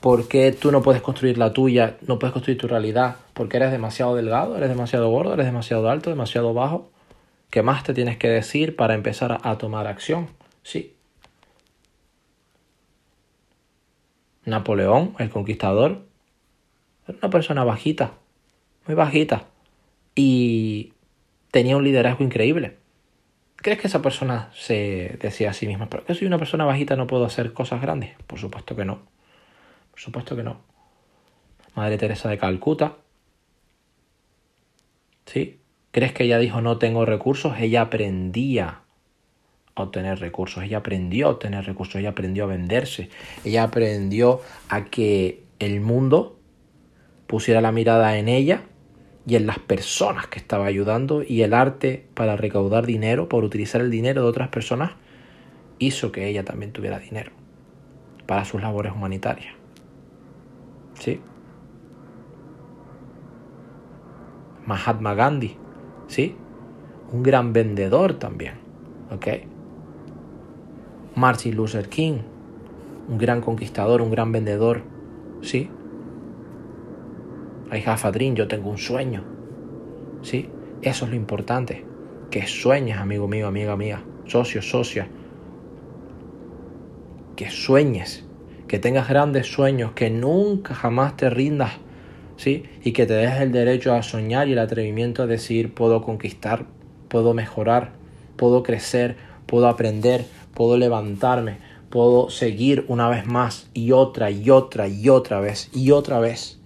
¿Por qué tú no puedes construir la tuya, no puedes construir tu realidad? Porque eres demasiado delgado, eres demasiado gordo, eres demasiado alto, demasiado bajo. ¿Qué más te tienes que decir para empezar a, tomar acción? Sí. Napoleón, el conquistador, era una persona bajita, muy bajita, y tenía un liderazgo increíble. ¿Crees que esa persona se decía a sí misma, pero que soy una persona bajita no puedo hacer cosas grandes? Por supuesto que no. Supuesto que no. Madre Teresa de Calcuta. ¿Sí? ¿Crees que ella dijo no tengo recursos? Ella aprendía a obtener recursos, ella aprendió a obtener recursos, ella aprendió a venderse, ella aprendió a que el mundo pusiera la mirada en ella y en las personas que estaba ayudando y el arte para recaudar dinero, por utilizar el dinero de otras personas, hizo que ella también tuviera dinero para sus labores humanitarias. ¿Sí? Mahatma Gandhi, ¿sí? Un gran vendedor también, ¿ok? Martin Luther King, un gran conquistador, un gran vendedor, ¿sí? I yo tengo un sueño, ¿sí? Eso es lo importante, que sueñes, amigo mío, amiga mía, socio, socia, que sueñes, que tengas grandes sueños, que nunca jamás te rindas, ¿sí? Y que te des el derecho a soñar y el atrevimiento a decir, puedo conquistar, puedo mejorar, puedo crecer, puedo aprender, puedo levantarme, puedo seguir una vez más y otra y otra y otra vez y otra vez.